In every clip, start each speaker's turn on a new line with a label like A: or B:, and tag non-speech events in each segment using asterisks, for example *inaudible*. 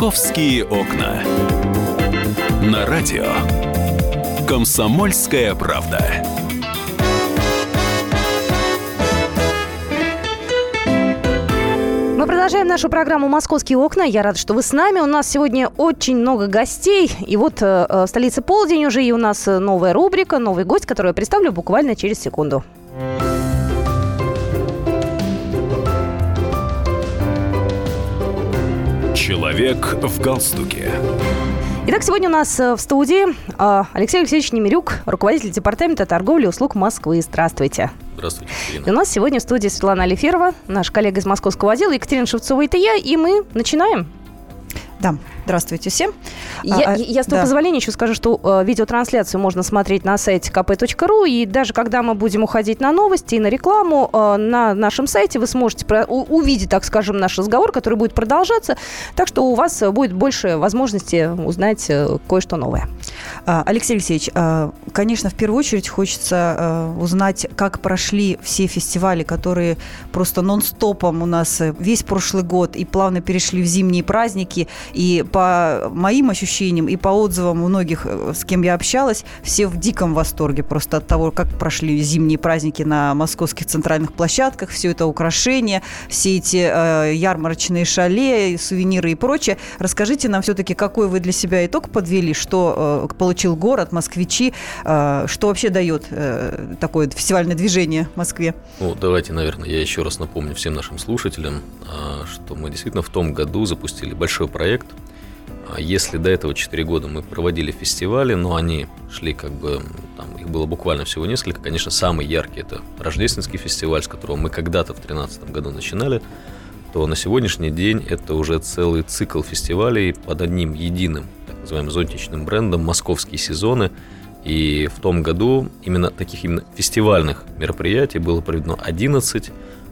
A: «Московские окна». На радио «Комсомольская правда».
B: Мы продолжаем нашу программу «Московские окна». Я рада, что вы с нами. У нас сегодня очень много гостей. И вот э, в столице полдень уже, и у нас новая рубрика, новый гость, которую я представлю буквально через секунду.
A: Человек в галстуке.
B: Итак, сегодня у нас э, в студии э, Алексей Алексеевич Немирюк, руководитель департамента торговли и услуг Москвы. Здравствуйте.
C: Здравствуйте.
B: И у нас сегодня в студии Светлана Алиферова, наш коллега из московского отдела, Екатерина Шевцова, это я, и мы начинаем.
D: Да, здравствуйте всем.
B: Я, а, я с твоего да. позволения еще скажу, что э, видеотрансляцию можно смотреть на сайте kp.ru, и даже когда мы будем уходить на новости и на рекламу, э, на нашем сайте вы сможете про, увидеть, так скажем, наш разговор, который будет продолжаться, так что у вас будет больше возможности узнать э, кое-что новое.
D: А, Алексей Алексеевич, а, конечно, в первую очередь хочется э, узнать, как прошли все фестивали, которые просто нон-стопом у нас э, весь прошлый год и плавно перешли в зимние праздники, и по моим ощущениям и по отзывам многих, э, с кем я общалась, все в диком восторге просто от того, как прошли зимние праздники на московских центральных площадках, все это украшения, все эти э, ярмарочные шале, сувениры и прочее. Расскажите нам все-таки, какой вы для себя итог подвели, что э, получил город, москвичи, э, что вообще дает э, такое фестивальное движение в Москве?
C: Ну, давайте, наверное, я еще раз напомню всем нашим слушателям, э, что мы действительно в том году запустили большой проект – если до этого 4 года мы проводили фестивали, но они шли как бы, там, их было буквально всего несколько, конечно, самый яркий это рождественский фестиваль, с которого мы когда-то в 2013 году начинали, то на сегодняшний день это уже целый цикл фестивалей под одним единым, так называемым зонтичным брендом «Московские сезоны». И в том году именно таких именно фестивальных мероприятий было проведено 11.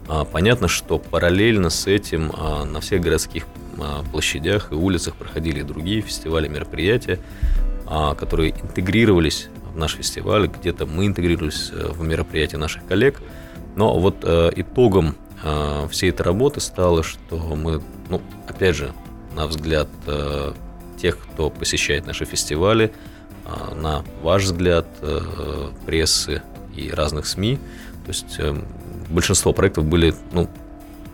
C: А, понятно, что параллельно с этим а, на всех городских площадях и улицах проходили другие фестивали, мероприятия, а, которые интегрировались в наш фестиваль, где-то мы интегрировались э, в мероприятия наших коллег. Но вот э, итогом э, всей этой работы стало, что мы, ну, опять же, на взгляд тех, кто посещает наши фестивали, на ваш взгляд прессы и разных СМИ, то есть большинство проектов были ну,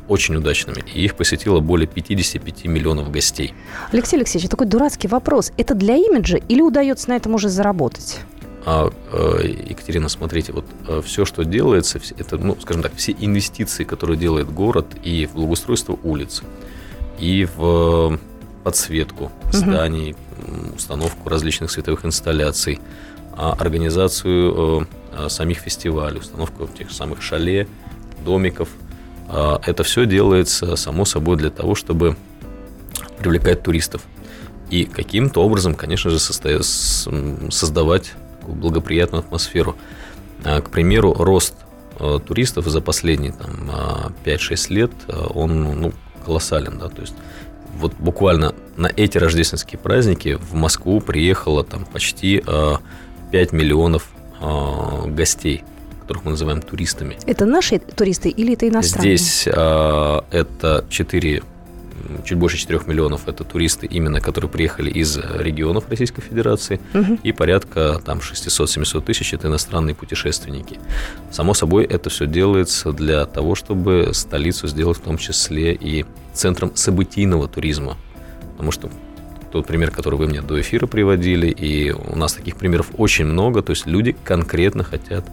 C: очень удачными, и их посетило более 55 миллионов гостей.
B: Алексей Алексеевич, такой дурацкий вопрос. Это для имиджа или удается на этом уже заработать?
C: А, э, Екатерина, смотрите, вот э, все, что делается, это, ну, скажем так, все инвестиции, которые делает город и в благоустройство улиц, и в подсветку зданий, угу. установку различных световых инсталляций, а организацию э, самих фестивалей, установку тех самых шале, домиков – а, это все делается, само собой, для того, чтобы привлекать туристов. И каким-то образом, конечно же, создавать благоприятную атмосферу. А, к примеру, рост а, туристов за последние там, 5-6 лет, он ну, колоссален. Да? То есть вот буквально на эти рождественские праздники в Москву приехало там почти 5 миллионов гостей которых мы называем туристами.
B: Это наши туристы или это иностранные?
C: Здесь э, это 4 чуть больше 4 миллионов это туристы, именно которые приехали из регионов Российской Федерации, угу. и порядка там 600-700 тысяч это иностранные путешественники. Само собой, это все делается для того, чтобы столицу сделать в том числе и центром событийного туризма. Потому что тот пример, который вы мне до эфира приводили, и у нас таких примеров очень много, то есть люди конкретно хотят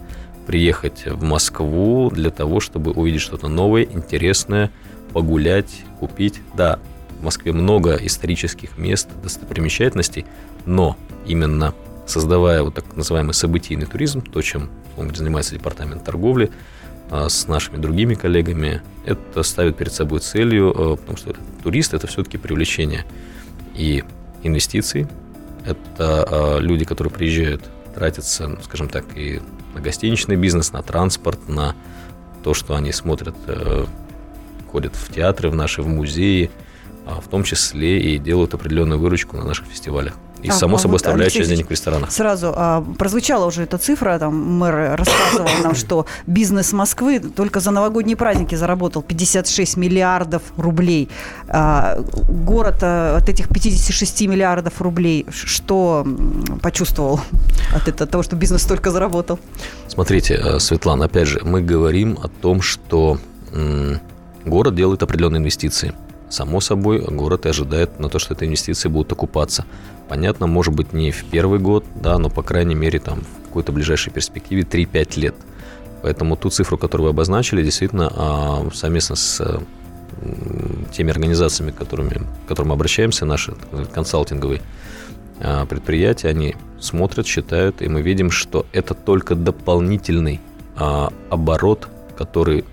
C: приехать в Москву для того, чтобы увидеть что-то новое, интересное, погулять, купить. Да, в Москве много исторических мест, достопримечательностей, но именно создавая вот так называемый событийный туризм, то, чем он занимается департамент торговли, а, с нашими другими коллегами, это ставит перед собой целью, а, потому что турист – это все-таки привлечение и инвестиций, это а, люди, которые приезжают, тратятся, ну, скажем так, и на гостиничный бизнес, на транспорт, на то, что они смотрят, э, ходят в театры в наши, в музеи, а в том числе и делают определенную выручку на наших фестивалях. И,
D: А,
C: само собой,
D: вот,
C: оставляют часть денег в ресторанах.
D: Сразу а, прозвучала уже эта цифра, там мэр рассказывал нам, что бизнес Москвы только за новогодние праздники заработал 56 миллиардов рублей. А, город а, от этих 56 миллиардов рублей что почувствовал от этого, от того, что бизнес столько заработал?
C: Смотрите, э, Светлана, опять же, мы говорим о том, что город делает определенные инвестиции. Само собой, город и ожидает на то, что эти инвестиции будут окупаться. Понятно, может быть, не в первый год, да, но, по крайней мере, там, в какой-то ближайшей перспективе 3-5 лет. Поэтому ту цифру, которую вы обозначили, действительно, а, совместно с э, теми организациями, которыми, к которым мы обращаемся, наши консалтинговые а, предприятия, они смотрят, считают, и мы видим, что это только дополнительный а, оборот, который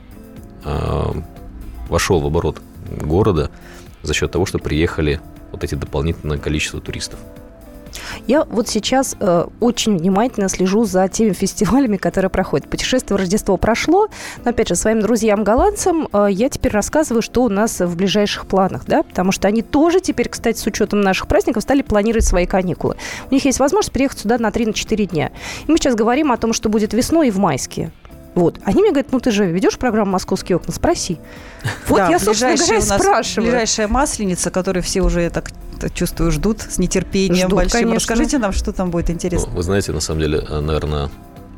C: вошел в оборот города за счет того, что приехали вот эти дополнительное количество туристов.
B: Я вот сейчас э, очень внимательно слежу за теми фестивалями, которые проходят. Путешествие в Рождество прошло, но опять же своим друзьям-голландцам э, я теперь рассказываю, что у нас в ближайших планах, да, потому что они тоже теперь, кстати, с учетом наших праздников стали планировать свои каникулы. У них есть возможность приехать сюда на 3-4 дня. И мы сейчас говорим о том, что будет весной и в майские. Вот. Они мне говорят, ну ты же ведешь программу «Московские окна», спроси. Вот
D: Да,
B: я, собственно говоря, спрашиваю.
D: Ближайшая масленица, которую все уже, я так чувствую, ждут с нетерпением
B: Ждут,
D: большим.
B: конечно.
D: Расскажите нам, что там будет
C: Ну,
D: интересно.
C: вы знаете, на самом деле, э, наверное,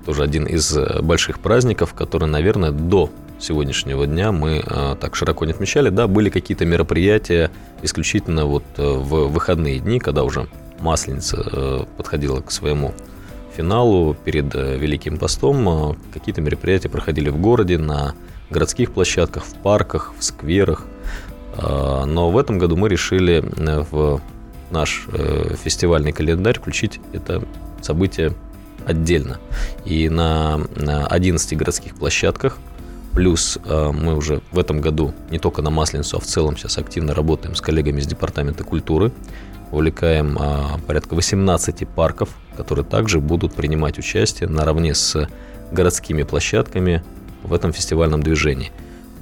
C: тоже один из э, больших праздников, который, наверное, до сегодняшнего дня мы э, так широко не отмечали. Да, были какие-то мероприятия исключительно вот э, в выходные дни, когда уже Масленица э, подходила к своему финалу перед э, Великим постом. э, Какие-то мероприятия проходили в городе, на городских площадках, в парках, в скверах. Э, Но в этом году мы решили в наш фестивальный календарь включить это событие отдельно. И на, на 11 городских площадках, плюс мы уже в этом году не только на Масленицу, а в целом сейчас активно работаем с коллегами из Департамента культуры, увлекаем порядка 18 парков, которые также будут принимать участие наравне с городскими площадками в этом фестивальном движении.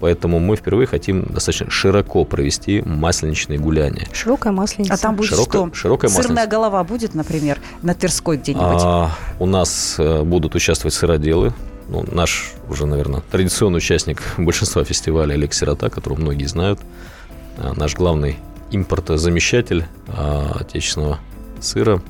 C: Поэтому мы впервые хотим достаточно широко провести масленичные гуляния.
B: Широкая масленица.
D: А там будет
C: широкая-
D: что?
C: широкая
D: Сырная
C: масленица.
D: голова будет, например, на Тверской где-нибудь?
C: А, у нас э, будут участвовать сыроделы. Ну, наш уже, наверное, традиционный участник *laughs* большинства фестивалей Олег Сирота, которого многие знают. А, наш главный импортозамещатель а, отечественного сыра.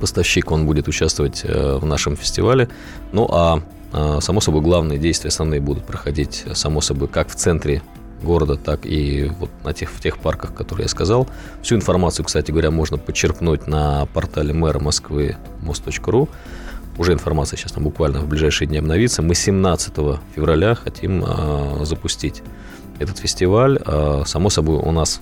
C: Поставщик, он будет участвовать э, в нашем фестивале. Ну, а, а, само собой, главные действия основные будут проходить, само собой, как в центре города, так и вот на тех, в тех парках, которые я сказал. Всю информацию, кстати говоря, можно подчерпнуть на портале мэра Москвы мост.ру. Уже информация сейчас там буквально в ближайшие дни обновится. Мы 17 февраля хотим э, запустить этот фестиваль. Э, само собой, у нас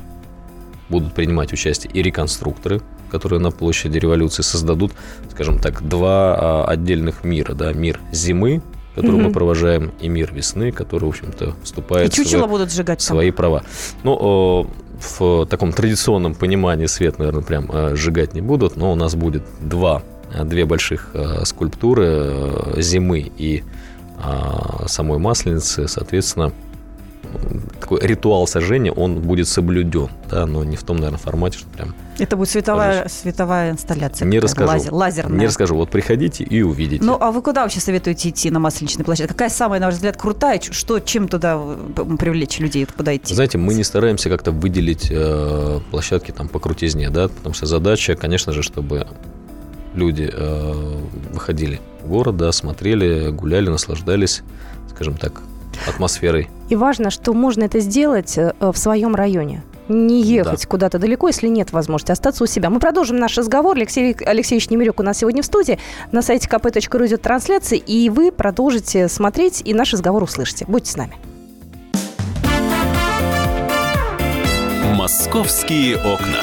C: будут принимать участие и реконструкторы, которые на площади революции создадут, скажем так, два а, отдельных мира. Да? Мир зимы, который мы
B: Мгм.
C: провожаем, и мир весны, который, в общем-то,
D: И
C: вступает в
D: чучело
C: свой-
D: будут сжигать там?
C: свои права. Ну, в таком традиционном понимании свет, наверное, прям э, сжигать не будут, но у нас будет два, э, две больших э, скульптуры зимы и а, самой масленицы, соответственно, такой ритуал сожжения, он будет соблюден, да, но не в том, наверное, формате, что прям
D: Это будет световая, световая инсталляция.
C: не расскажу.
D: лазер- лазерная.
C: Не расскажу. Вот приходите и увидите.
D: Ну, а вы куда вообще советуете идти на масленичной площадке? Какая самая, на ваш взгляд, крутая? Что, чем туда э, привлечь людей, куда идти?
C: Знаете, мы не стараемся как-то выделить э, площадки там по крутизне, да, потому что задача, конечно же, чтобы люди э, выходили в город, да, смотрели, гуляли, наслаждались, скажем так, атмосферой.
B: И важно, что можно это сделать э, в своем районе. Не ехать куда-то далеко, если нет возможности остаться у себя. Мы продолжим наш разговор. Алексей Алексеевич Немирек у нас сегодня в студии. На сайте kp.ru идет трансляция, и вы продолжите смотреть и наш разговор услышите. Будьте с нами.
A: «Московские окна».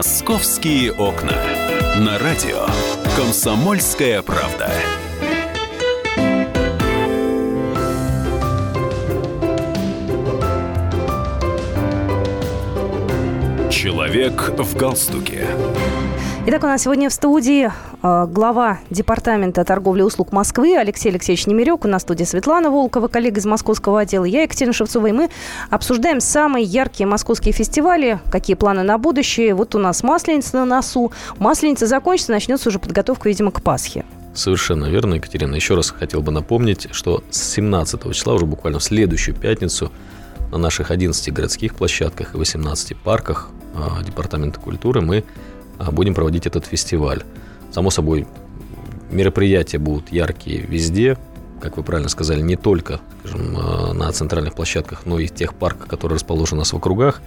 A: «Московские окна». На радио «Комсомольская правда». Человек в галстуке.
B: Итак, у нас сегодня в студии э, глава Департамента торговли и услуг Москвы Алексей Алексеевич Немирек. У нас в студии Светлана Волкова, коллега из московского отдела. Я Екатерина Шевцова. И мы обсуждаем самые яркие московские фестивали, какие планы на будущее. Вот у нас Масленица на носу. Масленица закончится, начнется уже подготовка, видимо, к Пасхе.
C: Совершенно верно, Екатерина. Еще раз хотел бы напомнить, что с 17 числа, уже буквально в следующую пятницу, на наших 11 городских площадках и 18 парках а, Департамента культуры мы будем проводить этот фестиваль. Само собой, мероприятия будут яркие везде, как вы правильно сказали, не только скажем, а, на центральных площадках, но и в тех парках, которые расположены у нас в округах.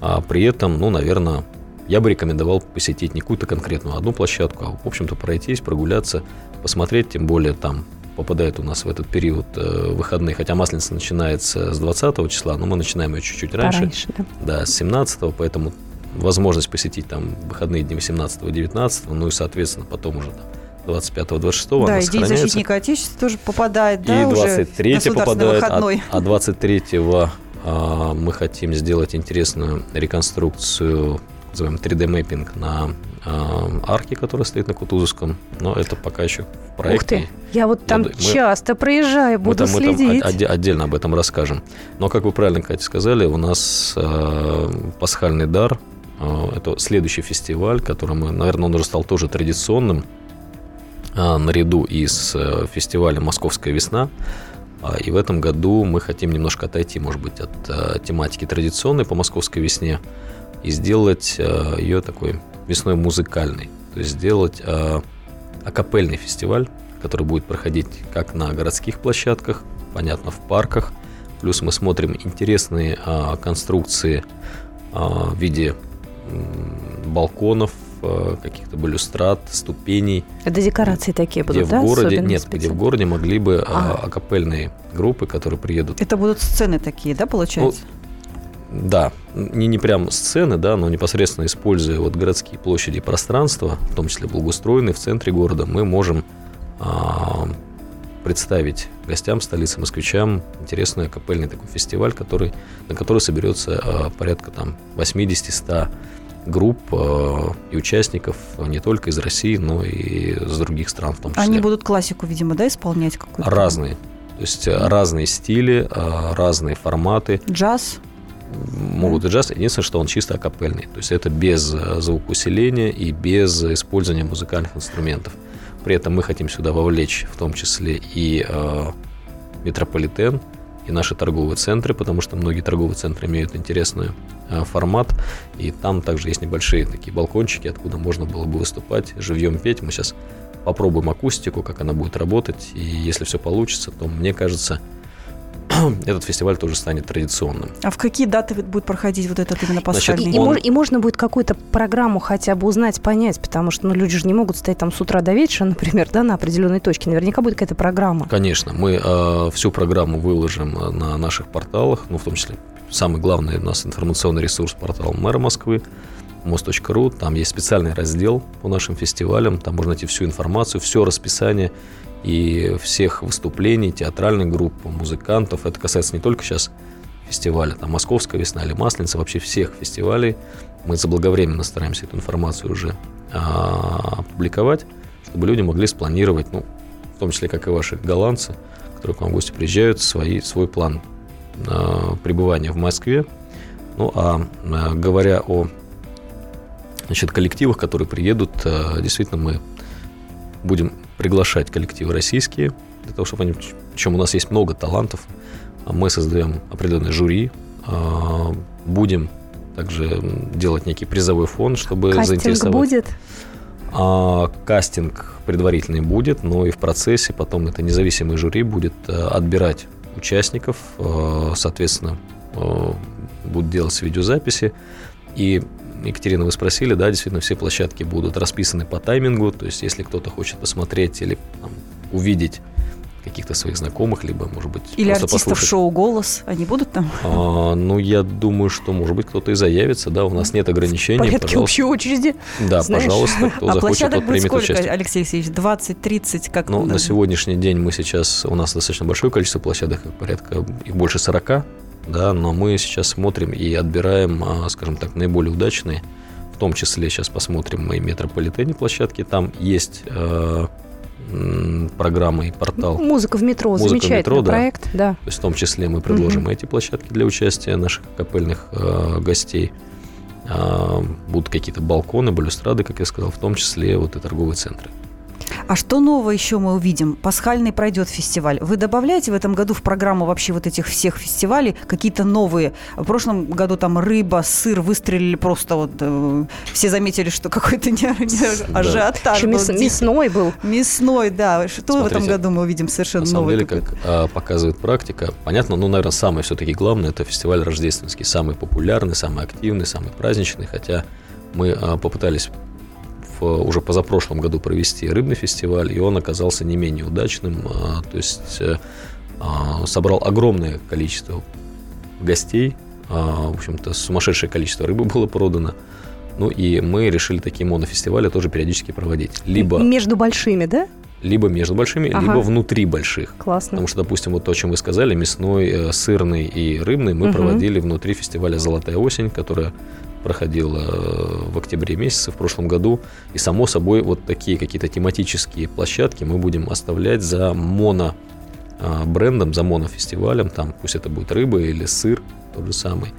C: А при этом, ну, наверное, я бы рекомендовал посетить не какую-то конкретную одну площадку, а, в общем-то, пройтись, прогуляться, посмотреть, тем более там попадает у нас в этот период э, выходные, хотя Масленица начинается с 20 числа, но мы начинаем ее чуть-чуть раньше.
B: Пораньше, да.
C: Да, с 17 поэтому возможность посетить там выходные дни 18-19, ну и, соответственно, потом уже там 25-26
D: Да,
C: она
D: и День защитника Отечества тоже попадает, да,
C: и
D: уже
C: 23
D: государственный
C: попадает, а,
D: выходной.
C: а 23 а, мы хотим сделать интересную реконструкцию, называем 3D-мэппинг на а, арке, которая стоит на Кутузовском, но это пока еще в проекте.
B: Ух ты, я вот там
C: Мы-
B: часто проезжаю,
C: Мы
B: буду
C: там, мы там
B: следить.
C: от- отде- отдельно об этом расскажем. Но, как вы правильно, Катя, сказали, у нас э, пасхальный дар. Э, это следующий фестиваль, который мы, наверное, он уже стал тоже традиционным э, наряду и с э, фестивалем «Московская весна». А, И в этом году мы хотим немножко отойти, может быть, от э, тематики традиционной по московской весне и сделать э, ее такой весной музыкальной. То есть сделать акапельный фестиваль, который будет проходить как на городских площадках, понятно, в парках. Плюс мы смотрим интересные а, конструкции а, в виде балконов, а, каких-то балюстрат, ступеней,
B: Это декорации такие
C: где
B: будут,
C: в
B: да?
C: городе
B: особенно
C: нет, где в городе могли бы а, акапельные группы, которые приедут
D: Это будут сцены такие, да, получается?
C: Да, не, не прям сцены, да, но непосредственно используя вот городские площади и пространства, в том числе благоустроенные в центре города, мы можем а, представить гостям столицы, москвичам интересный капельный такой фестиваль, который, на который соберется а, порядка там 80-100 групп а, и участников не только из России, но и из других стран в том числе.
D: Они будут классику, видимо, да, исполнять какую-то?
C: разные. То есть а, разные стили, а, разные форматы
D: Джаз?
C: могут и джаз. Единственное, что он чисто акапельный. То есть это без э, звукоусиления и без использования музыкальных инструментов. При этом мы хотим сюда вовлечь в том числе и э, метрополитен, и наши торговые центры, потому что многие торговые центры имеют интересный э, формат. И там также есть небольшие такие балкончики, откуда можно было бы выступать, живьем петь. Мы сейчас попробуем акустику, как она будет работать. И если все получится, то мне кажется, *clears throat* этот фестиваль тоже станет традиционным.
D: А в какие даты будет проходить вот этот именно
C: Значит,
D: пасхальный?
B: И, и
C: Он-
B: мож- и можно будет какую-то программу хотя бы узнать, понять, потому что ну, люди же не могут стоять там с утра до вечера, *laughs* например, да, на определенной точке. Наверняка будет какая-то программа.
C: Конечно, мы э, всю программу выложим э, на наших порталах, ну, в том числе самый главный у нас информационный ресурс портал мэра Москвы, мост.ру. Там есть специальный раздел по нашим фестивалям, там можно найти всю информацию, все расписание и всех выступлений, театральных групп, музыкантов. Это касается не только сейчас фестиваля, там Московская весна или Масленица, вообще всех фестивалей. Мы заблаговременно стараемся эту информацию уже а, опубликовать, чтобы люди могли спланировать, ну, в том числе, как и ваши голландцы, которые к вам в гости приезжают, свои, свой план а, пребывания в Москве. Ну, а, а, говоря о значит, коллективах, которые приедут, а, действительно, мы будем приглашать коллективы российские, для того, чтобы они... Причем у нас есть много талантов. А Мы создаем определенное жюри, а, будем также делать некий призовой фонд, чтобы
B: Кастинг
C: заинтересовать.
B: будет?
C: А, кастинг предварительный будет, но и в процессе потом это независимый жюри будет э, отбирать участников, э, соответственно, э, будут делать видеозаписи. И Екатерина, вы спросили, да, действительно, все площадки будут расписаны по таймингу, то есть если кто-то хочет посмотреть или там, увидеть каких-то своих знакомых, либо, может быть,
D: Или
C: просто
D: артистов
C: послушать.
D: шоу «Голос», они будут там?
C: А, ну, я думаю, что, может быть, кто-то и заявится, да, у нас нет ограничений.
B: В порядке
C: пожалуйста.
B: общей очереди.
C: Да,
B: знаешь.
C: пожалуйста, кто *laughs*
D: а
C: захочет, тот примет
D: сколько,
C: участие.
D: Алексей Алексеевич? 20-30? Как
C: Ну,
D: да.
C: на сегодняшний день мы сейчас, у нас достаточно большое количество площадок, порядка, их больше 40, да, но мы сейчас смотрим и отбираем, а, скажем так, наиболее удачные, в том числе сейчас посмотрим мы и метрополитене площадки, там есть э, м, программа и портал,
B: Музыка в метро.
C: Музыка
B: Замечательный
C: метро, да.
B: проект. Да.
C: то есть в том числе мы предложим
B: Мгм.
C: эти площадки для участия наших капельных э, гостей. А, будут какие-то балконы, балюстрады, как я сказал, в том числе вот и торговые центры.
D: А что нового еще мы увидим? Пасхальный пройдет фестиваль. Вы добавляете в этом году в программу вообще вот этих всех фестивалей какие-то новые? В прошлом году там рыба, сыр выстрелили просто вот... э, все заметили, что какой-то не, не
C: Да.
D: ажиотаж
B: Еще
D: был.
B: мяс- мясной был.
D: Мясной, да. Что в этом
C: Смотрите,
D: году мы увидим совершенно
C: На самом
D: новое?
C: деле, как а, показывает практика, понятно, ну, наверное, самое все-таки главное, это фестиваль рождественский, самый популярный, самый активный, самый праздничный, хотя мы а, попытались в, уже позапрошлом году провести рыбный фестиваль, и он оказался не менее удачным, а, то есть э, собрал огромное количество гостей, в общем-то, сумасшедшее количество рыбы было продано, ну и мы решили такие монофестивали тоже периодически проводить. Либо,
B: Между большими, да?
C: либо между большими,
B: Ага.
C: либо внутри больших.
B: Классно.
C: Потому что, допустим, вот то, о чем вы сказали, мясной, э, сырный и рыбный, мы
B: Мгм.
C: проводили внутри фестиваля «Золотая осень», которая проходила э, в октябре месяце в прошлом году. И, само собой, вот такие какие-то тематические площадки мы будем оставлять за моно а, брендом, за монофестивалем. Там пусть это будет рыба или сыр, тот же самый.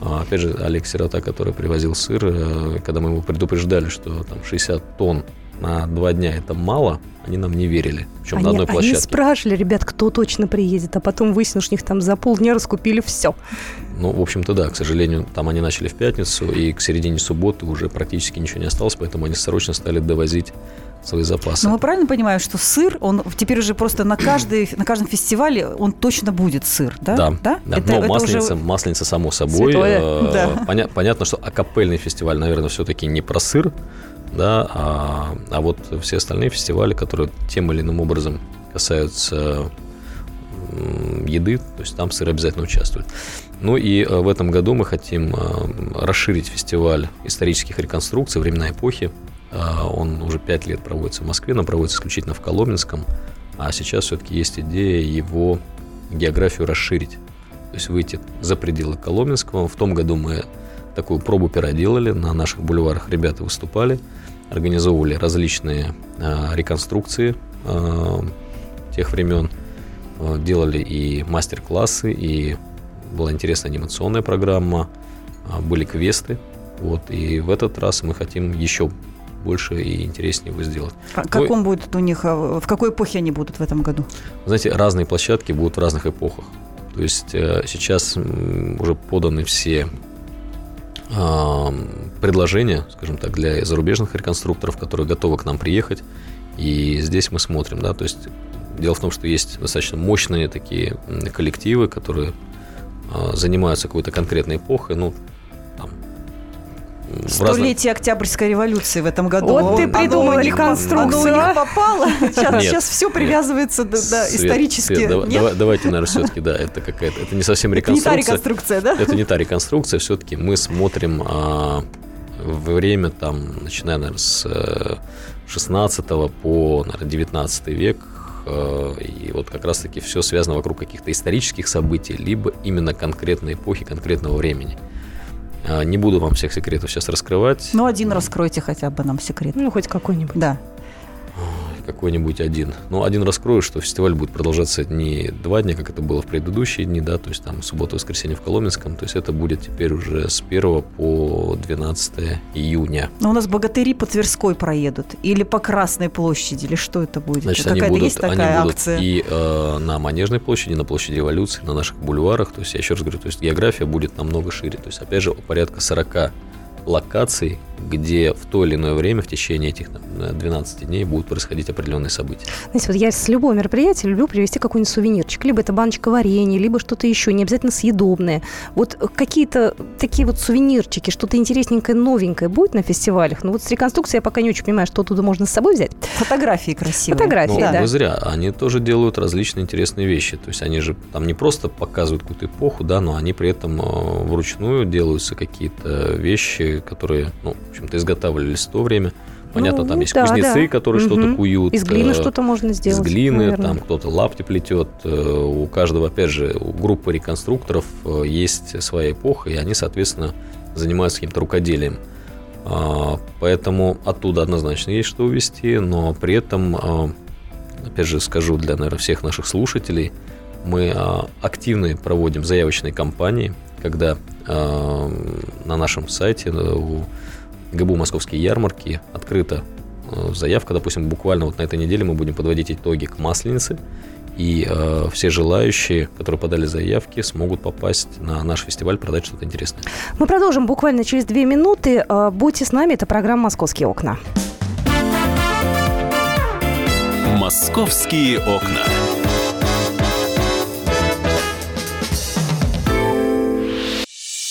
C: А, Опять же, Олег Сирота, который привозил сыр, э, когда мы его предупреждали, что там 60 тонн на два дня это мало, они нам не верили. Причем
B: Они,
C: на одной
B: они
C: площадке.
B: спрашивали, ребят, кто точно приедет, а потом выяснилось, что у них там за полдня раскупили все.
C: Ну, в общем-то, да, к сожалению, там они начали в пятницу, и к середине субботы уже практически ничего не осталось, поэтому они срочно стали довозить свои запасы.
D: Но мы правильно понимаем, что сыр, он теперь уже просто на, каждой, на каждом фестивале он точно будет сыр, да?
C: Да, да.
D: Это-
C: но
D: это
C: масленица,
D: уже-
C: масленица само собой.
B: Святое.
C: Э,
D: Да.
C: поня- понятно, что акапельный фестиваль, наверное, все-таки не про сыр, да, а, а вот все остальные фестивали, которые тем или иным образом касаются еды, то есть там сыр обязательно участвует. Ну и э, в этом году мы хотим э, расширить фестиваль исторических реконструкций времена эпохи. Э, Он уже пять лет проводится в Москве, но проводится исключительно в Коломенском. А сейчас все-таки есть идея его географию расширить. То есть выйти за пределы Коломенского. В том году мы такую пробу пера делали. На наших бульварах ребята выступали, организовывали различные э, реконструкции э, тех времен. Э, делали и мастер-классы, и была интересная анимационная программа, были квесты. Вот, и в этот раз мы хотим еще больше и интереснее его сделать.
D: А как он будет у них, а, в какой эпохе они будут в этом году?
C: Знаете, разные площадки будут в разных эпохах. То есть э, сейчас уже поданы все предложения, скажем так, для зарубежных реконструкторов, которые готовы к нам приехать. И здесь мы смотрим, да, то есть дело в том, что есть достаточно мощные такие коллективы, которые а, занимаются какой-то конкретной эпохой, ну, разных-
D: Столетие Октябрьской революции в этом году.
B: Вот ты придумал реконструкцию,
D: Оно у них
B: а?
D: попало. Сейчас, все привязывается да,
C: Свет,
D: исторически.
C: Свет, давайте, наверное, все-таки, да, это какая-то, это не совсем
D: Это не та
C: реконструкция.
D: реконструкция, да?
C: Это не та реконструкция, все-таки мы смотрим а, время, там, начиная, наверное, с э, 16 по, наверное, 19 век, э, и вот как раз-таки все связано вокруг каких-то исторических событий, либо именно конкретной эпохи, конкретного времени. А, Не буду вам всех секретов сейчас раскрывать.
D: Ну, один раскройте хотя бы нам секрет.
B: Ну, хоть какой-нибудь.
D: Да.
C: Какой-нибудь один. Ну, один раскрою, что фестиваль будет продолжаться не два дня, как это было в предыдущие дни, да, то есть там суббота, воскресенье в Коломенском, то есть это будет теперь уже с 1 по 12 июня.
D: Но у нас богатыри по Тверской проедут. Или по Красной площади. Или что это будет?
C: Значит, они будут,
D: есть такая
C: они будут
D: акция?
C: и э, на Манежной площади, на площади революции, на наших бульварах. То есть, я еще раз говорю, то есть география будет намного шире. То есть, опять же, порядка 40 локаций, где в то или иное время в течение этих там, 12 дней будут происходить определенные события.
B: Знаете, вот я с любого мероприятия люблю привезти какой-нибудь сувенирчик. Либо это баночка варенья, либо что-то еще, не обязательно съедобное. Вот какие-то такие вот сувенирчики, что-то интересненькое, новенькое будет на фестивалях? Ну вот с реконструкцией я пока не очень понимаю, что оттуда можно с собой взять.
D: Фотографии красивые.
B: Фотографии,
C: Ну,
B: да.
C: вы зря. Они тоже делают различные интересные вещи. То есть они же там не просто показывают какую-то эпоху, да, но они при этом э, вручную делаются какие-то вещи, которые, ну, общем-то, изготавливались в то время. Понятно,
B: Ну,
C: там есть
B: да,
C: кузнецы,
B: да.
C: которые что-то куют.
B: Из глины
C: э,
B: что-то можно сделать.
C: Из глины,
B: наверное.
C: там кто-то лапти плетет. э, У каждого, опять же, у группы реконструкторов э, есть своя эпоха, и они, соответственно, занимаются каким-то рукоделием. А, Поэтому оттуда однозначно есть что увести, но при этом, а, опять же, скажу для, наверное, всех наших слушателей, мы а, активно проводим заявочные кампании, когда а, на нашем сайте э, у ГБУ «Московские ярмарки» открыта э, заявка, допустим, буквально вот на этой неделе мы будем подводить итоги к Масленице, и э, все желающие, которые подали заявки, смогут попасть на наш фестиваль, продать что-то интересное.
B: Мы продолжим буквально через две минуты. А, Будьте с нами, это программа «Московские окна».
A: «Московские окна».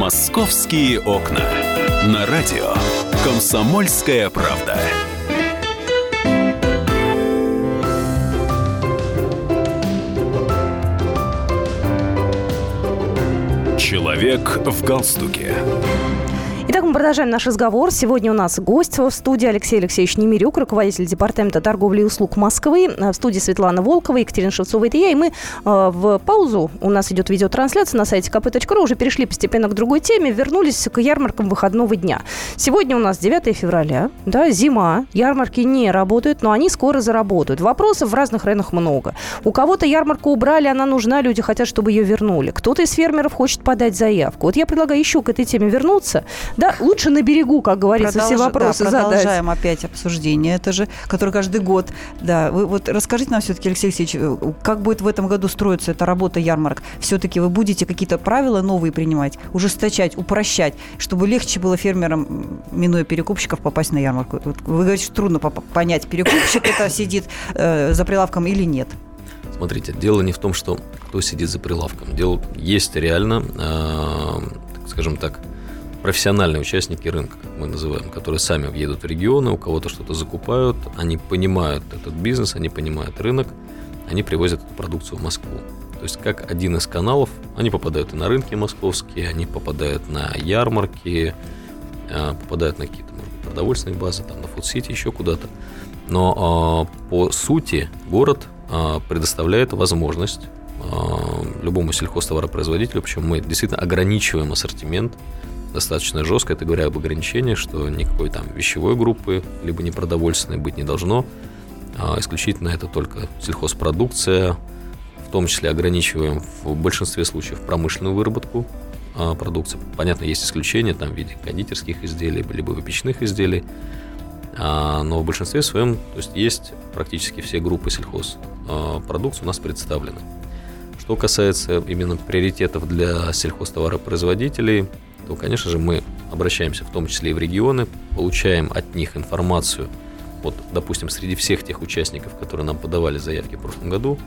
A: «Московские окна». На радио «Комсомольская правда». Человек в галстуке.
B: Итак, мы продолжаем наш разговор. Сегодня у нас гость в студии Алексей Алексеевич Немирюк, руководитель Департамента торговли и услуг Москвы. В студии Светлана Волкова, Екатерина Шевцова, это я. И мы э, в паузу, у нас идет видеотрансляция на сайте kp.ru, уже перешли постепенно к другой теме, вернулись к ярмаркам выходного дня. Сегодня у нас 9 февраля, да, зима, ярмарки не работают, но они скоро заработают. Вопросов в разных районах много. У кого-то ярмарку убрали, она нужна, люди хотят, чтобы ее вернули. Кто-то из фермеров хочет подать заявку. Вот я предлагаю еще к этой теме вернуться. Да, лучше на берегу, как говорится, все
D: Продолж-
B: вопросы
D: да,
B: задать.
D: продолжаем опять обсуждение, это же, которое каждый год. Да, вы вот расскажите нам все-таки, Алексей Алексеевич, э, как будет в этом году строиться эта работа ярмарок? Все-таки вы будете какие-то правила новые принимать, ужесточать, упрощать, чтобы легче было фермерам, минуя перекупщиков, попасть на ярмарку? Вот вы говорите, что трудно понять, перекупщик это сидит э, за прилавком или нет.
C: Смотрите, дело не в том, что кто сидит за прилавком. Дело есть реально, э, скажем так, профессиональные участники рынка, как мы называем, которые сами въедут в регионы, у кого-то что-то закупают, они понимают этот бизнес, они понимают рынок, они привозят эту продукцию в Москву. То есть как один из каналов, они попадают и на рынки московские, они попадают на ярмарки, э, попадают на какие-то, может продовольственные базы, там на фудсити, еще куда-то. Но э, по сути город э, предоставляет возможность любому сельхозтоваропроизводителю, причем мы действительно ограничиваем ассортимент достаточно жестко, это говоря об ограничении, что никакой там вещевой группы, либо непродовольственной быть не должно. А исключительно это только сельхозпродукция, в том числе ограничиваем в большинстве случаев промышленную выработку а, продукции. Понятно, есть исключения там в виде кондитерских изделий, либо выпечных изделий, А, но в большинстве своем то есть, есть практически все группы сельхозпродукции у нас представлены. Что касается именно приоритетов для сельхозтоваропроизводителей, то, конечно же, мы обращаемся в том числе и в регионы, получаем от них информацию. Вот, допустим, среди всех тех участников, которые нам подавали заявки в прошлом году,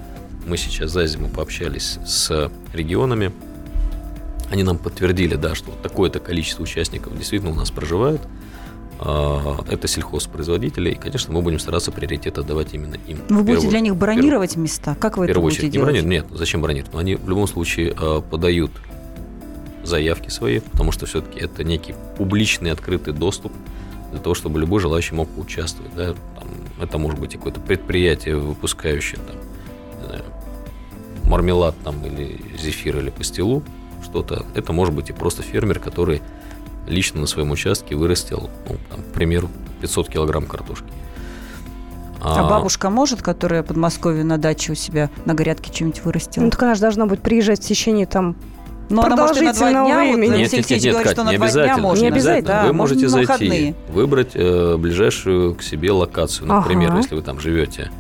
C: мы сейчас за зиму пообщались с регионами. Они нам подтвердили, да, что такое-то количество участников действительно у нас проживает. А, Это сельхозпроизводители, и, конечно, мы будем стараться приоритет отдавать именно им.
D: Вы будете
C: первую-
D: для них бронировать места? Как вы это
C: первую
D: будете
C: очередь не
D: делать?
C: бронировать. Нет, зачем бронировать? Но они в любом случае э, подают заявки свои, потому что все-таки это некий публичный открытый доступ для того, чтобы любой желающий мог поучаствовать. Да? Там, это может быть и какое-то предприятие, выпускающее там, знаю, мармелад там, или зефир или пастилу, что-то. Это может быть и просто фермер, который лично на своем участке вырастил, ну, там, к примеру, 500 килограмм картошки.
D: А, бабушка может, которая в Подмосковье на даче у себя на грядке что-нибудь вырастила?
B: Ну, так она же должна будет приезжать в течение там
D: Но она может и на два дня, вот
B: времени.
D: Алексей
C: Нет, нет, нет,
D: говорит,
C: Кать,
D: что на
C: не
D: два дня
C: обязательно.
D: можно.
B: Не обязательно.
D: Да,
C: Вы можете
D: на
C: зайти,
D: выходные.
C: выбрать э, ближайшую к себе локацию. Например,
B: Ага.
C: если вы там живете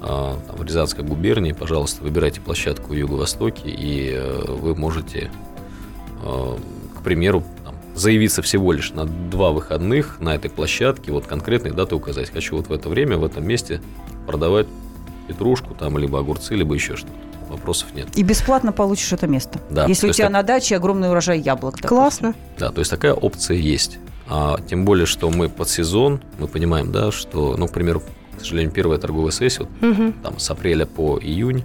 C: э, там, в Рязанской губернии, пожалуйста, выбирайте площадку в Юго-Востоке, и э, вы можете, э, к примеру, там, заявиться всего лишь на два выходных на этой площадке, вот конкретные даты указать. Хочу вот в это время, в этом месте продавать петрушку, там, либо огурцы, либо еще что-то. Вопросов нет.
D: И бесплатно получишь это место.
C: Да,
D: Если
C: то
D: у тебя
C: так-
D: на даче огромный урожай яблок. допустим.
B: Классно.
C: Да, то есть такая опция есть. А, тем более, что мы под сезон, мы понимаем, да, что, ну, к примеру, к сожалению, первая торговая сессия, вот,
B: Мгм.
C: там с апреля по июнь,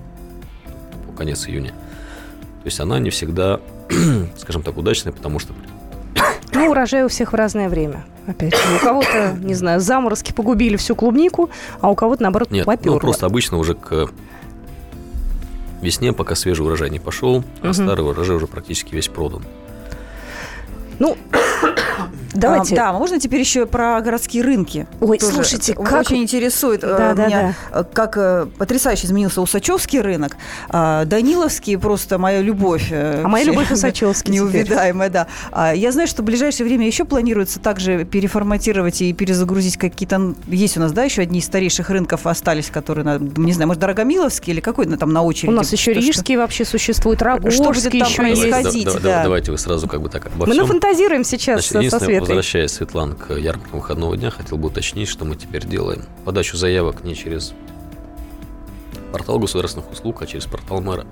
C: по конец июня, то есть она не всегда, *clears throat* скажем так, удачная, потому что
B: Ну, урожай у всех в разное время. Опять же, у кого-то, не знаю, заморозки погубили всю клубнику, а у кого-то, наоборот,
C: нет,
B: поперло.
C: ну, просто обычно уже к весне, пока свежий урожай не пошел, а
B: Мгм.
C: старый урожай уже практически весь продан.
B: Ну, давайте.
D: А, да, можно теперь еще про городские рынки?
B: Ой,
D: Тоже
B: слушайте, как...
D: Очень интересует э,
B: Да, да,
D: меня, э, как э, потрясающе изменился Усачевский рынок. А, Даниловский просто моя любовь. э,
B: А моя любовь *laughs* Усачевский теперь.
D: Неувидаемая, да. А, Я знаю, что в ближайшее время еще планируется также переформатировать и перезагрузить какие-то... Есть у нас, да, еще одни из старейших рынков остались, которые, на- не знаю, может, Дорогомиловский или какой там на очереди?
B: У нас еще
D: Что- что-
B: рижский вообще существует,
D: Что будет
B: Рогожский
D: там
B: еще
D: происходить?
B: есть.
D: Сходить,
C: Давай-
D: да.
C: Давайте вы сразу как бы так обо
B: Мы
C: всем.
B: нафантазируем сейчас
C: Значит,
B: со, со Светой.
C: возвращаясь, Светлана, к ярмаркам выходного дня, хотел бы уточнить, что мы теперь делаем. Подачу заявок не через портал государственных услуг, а через портал мэра.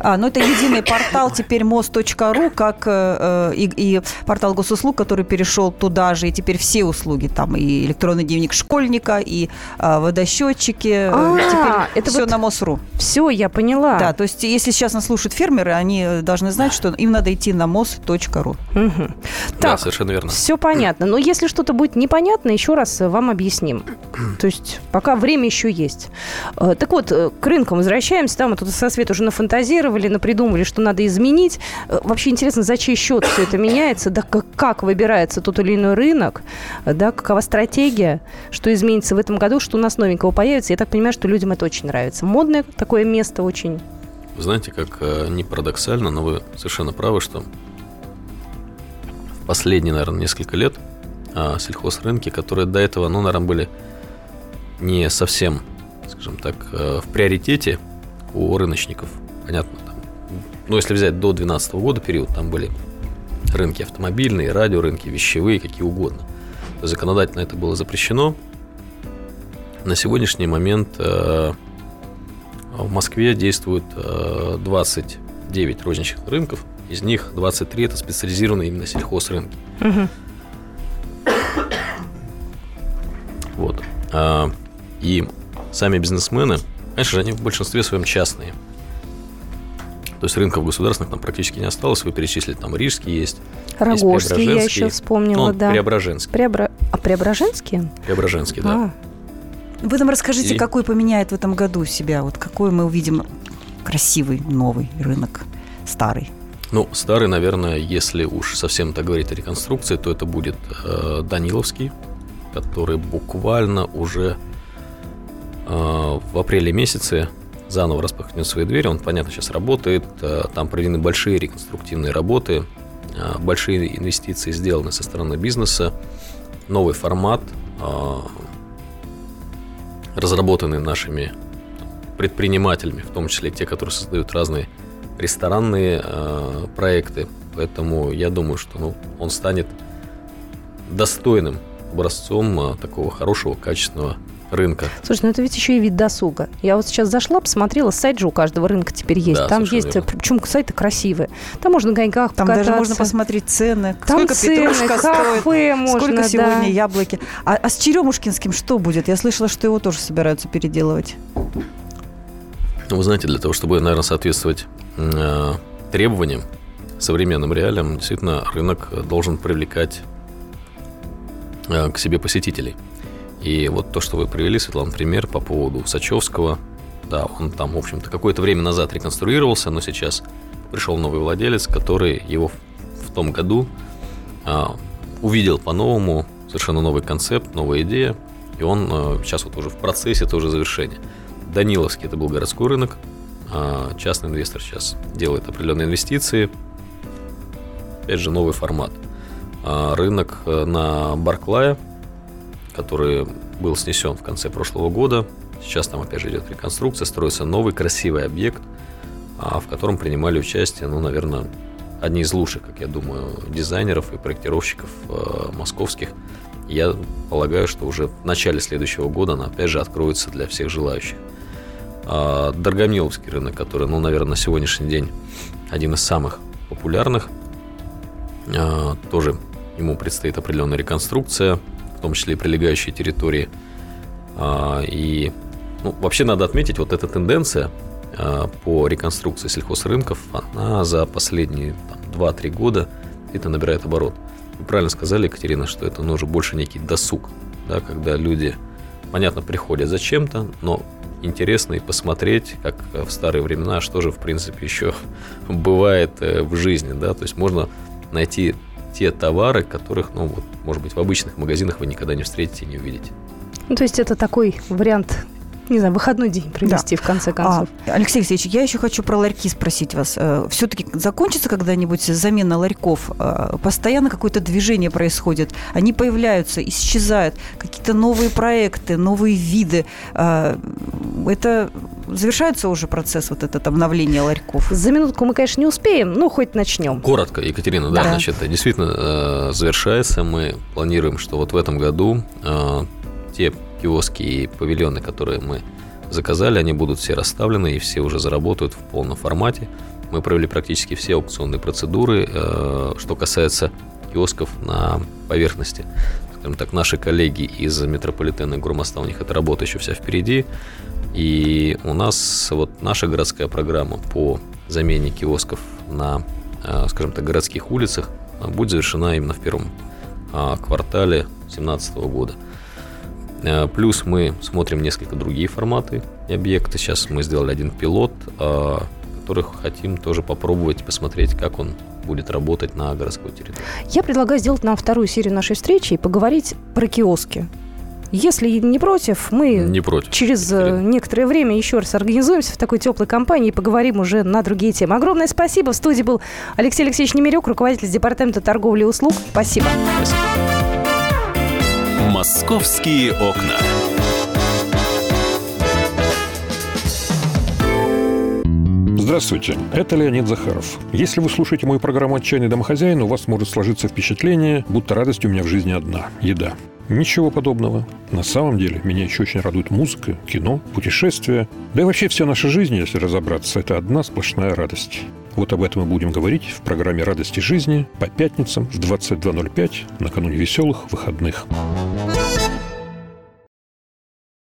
D: А, ну это единый портал теперь мост.ру, как э, э, и, и портал госуслуг, который перешел туда же, и теперь все услуги, там и электронный дневник школьника, и э, водосчетчики,
B: А,
D: теперь
B: это
D: все
B: вот-
D: на МОСРУ.
B: Все, я поняла.
D: Да, то есть если сейчас нас слушают фермеры, они должны знать, что им надо идти на МОС.ру.
B: Мгм.
C: Да,
B: Так,
C: совершенно верно.
B: все понятно. Но если что-то будет непонятно, еще раз э, вам объясним. *clears throat* То есть пока время еще есть. Э, Так вот, к рынкам возвращаемся. Да, мы тут со Светой уже нафантазировали, напридумывали, что надо изменить. Э, Вообще интересно, за чей счет все это меняется, да, как, выбирается тот или иной рынок, э, да, какова стратегия, что изменится в этом году, что у нас новенького появится. Я так понимаю, что людям это очень нравится. Модное такое место очень.
C: Вы знаете, как э, не парадоксально, но вы совершенно правы, что в последние, наверное, несколько лет а, сельхозрынки, которые до этого, ну, наверное, были не совсем, скажем так, в приоритете у рыночников, понятно, там, ну, если взять до 2012 года период, там были рынки автомобильные, радиорынки, вещевые, какие угодно. Законодательно это было запрещено. На сегодняшний момент э, в Москве действует э, 29 розничных рынков, из них 23 это специализированные именно сельхозрынки.
B: Мгм.
C: Вот. А, И сами бизнесмены, конечно же, они в большинстве своем частные. То есть рынков государственных там практически не осталось. Вы перечислили, там Рижский есть.
B: Рогожский я
C: Преображенский.
B: еще вспомнила,
C: ну,
B: да.
C: Преображенский.
B: Преобра- А Преображенские?
C: Преображенский, да.
B: А,
D: Вы нам расскажите,
C: И-
D: какой поменяет в этом году себя, вот какой мы увидим красивый новый рынок, старый.
C: Ну, старый, наверное, если уж совсем так говорить о реконструкции, то это будет э, Даниловский, который буквально уже э, в апреле месяце заново распахнет свои двери. Он, понятно, сейчас работает. э, там проведены большие реконструктивные работы, э, большие инвестиции сделаны со стороны бизнеса, новый формат, э, разработанный нашими предпринимателями, в том числе те, которые создают разные ресторанные проекты. Поэтому я думаю, что ну, он станет достойным образцом такого хорошего, качественного рынка.
B: Слушай, ну это ведь еще и вид досуга. Я вот сейчас зашла, посмотрела, сайт же у каждого рынка теперь есть.
C: Да,
B: Там есть,
C: верно.
B: причем сайты красивые. Там можно на коньках
D: Там даже
B: покататься.
D: можно посмотреть цены,
B: Там
D: сколько
B: цены,
D: петрушка
B: кафе
D: стоит,
B: можно,
D: сколько
B: да.
D: сегодня яблоки. А, а с Черемушкинским что будет? Я слышала, что его тоже собираются переделывать.
C: Ну, вы знаете, для того, чтобы, наверное, соответствовать э, требованиям, современным реалиям, действительно, рынок должен привлекать э, к себе посетителей. И вот то, что вы привели, Светлана, пример по поводу Сачевского, да, он там, в общем-то, какое-то время назад реконструировался, но сейчас пришел новый владелец, который его в, том году а, увидел по-новому совершенно новый концепт, новая идея, и он а, сейчас вот уже в процессе тоже завершения. Даниловский это был городской рынок, а частный инвестор сейчас делает определенные инвестиции, опять же новый формат. А рынок э, на Барклая, который был снесен в конце прошлого года, сейчас там опять же идет реконструкция, строится новый красивый объект, в котором принимали участие, ну, наверное, одни из лучших, как я думаю, дизайнеров и проектировщиков э, московских. Я полагаю, что уже в начале следующего года она опять же откроется для всех желающих. А Доргомиловский рынок, который, ну, наверное, на сегодняшний день один из самых популярных, а, тоже ему предстоит определенная реконструкция, в том числе и прилегающие территории. А, и ну, вообще надо отметить, вот эта тенденция а, по реконструкции сельхозрынков, она за последние 2-3 года это набирает оборот. Вы правильно сказали, Екатерина, что это ну, уже больше некий досуг, да, когда люди, понятно, приходят за чем-то, но интересно и посмотреть, как в старые времена, что же, в принципе, еще *laughs* бывает э, в жизни, да, то есть можно найти те товары, которых, ну, вот, может быть, в обычных магазинах вы никогда не встретите и не увидите.
B: Ну, то есть это такой вариант не знаю, выходной день провести, да. в конце концов.
D: А, Алексей Алексеевич, я еще хочу про ларьки спросить вас. Э, Все-таки закончится когда-нибудь замена ларьков? Э, постоянно какое-то движение происходит. Они появляются, исчезают. Какие-то новые проекты, новые виды. Э, это завершается уже процесс вот этот обновления ларьков?
B: За минутку мы, конечно, не успеем, но хоть начнем.
C: Коротко, Екатерина, да, да. значит, действительно завершается. Мы планируем, что вот в этом году те киоски и павильоны, которые мы заказали, они будут все расставлены и все уже заработают в полном формате. Мы провели практически все аукционные процедуры, э, что касается киосков на поверхности. Скажем так, наши коллеги из метрополитена Гурмоста, у них эта работа еще вся впереди. И у нас вот наша городская программа по замене киосков на, э, скажем так, городских улицах будет завершена именно в первом а, квартале 2017 года. Э, плюс мы смотрим несколько другие форматы и объекты. Сейчас мы сделали один пилот, э, которых хотим тоже попробовать, посмотреть, как он будет работать на городской территории.
B: Я предлагаю сделать нам вторую серию нашей встречи и поговорить про киоски. Если не против, мы
C: не против.
B: через Екатерина. некоторое время еще раз организуемся в такой теплой компании и поговорим уже на другие темы. Огромное спасибо. В студии был Алексей Алексеевич Немирюк, руководитель департамента торговли и услуг. Спасибо. Спасибо.
A: «Московские окна».
E: Здравствуйте, это Леонид Захаров. Если вы слушаете мою программу «Отчаянный домохозяин», у вас может сложиться впечатление, будто радость у меня в жизни одна – еда. Ничего подобного. На самом деле, меня еще очень радует музыка, кино, путешествия. Да и вообще вся наша жизнь, если разобраться, это одна сплошная радость. Вот об этом мы будем говорить в программе «Радости жизни» по пятницам в 22.05 накануне веселых выходных.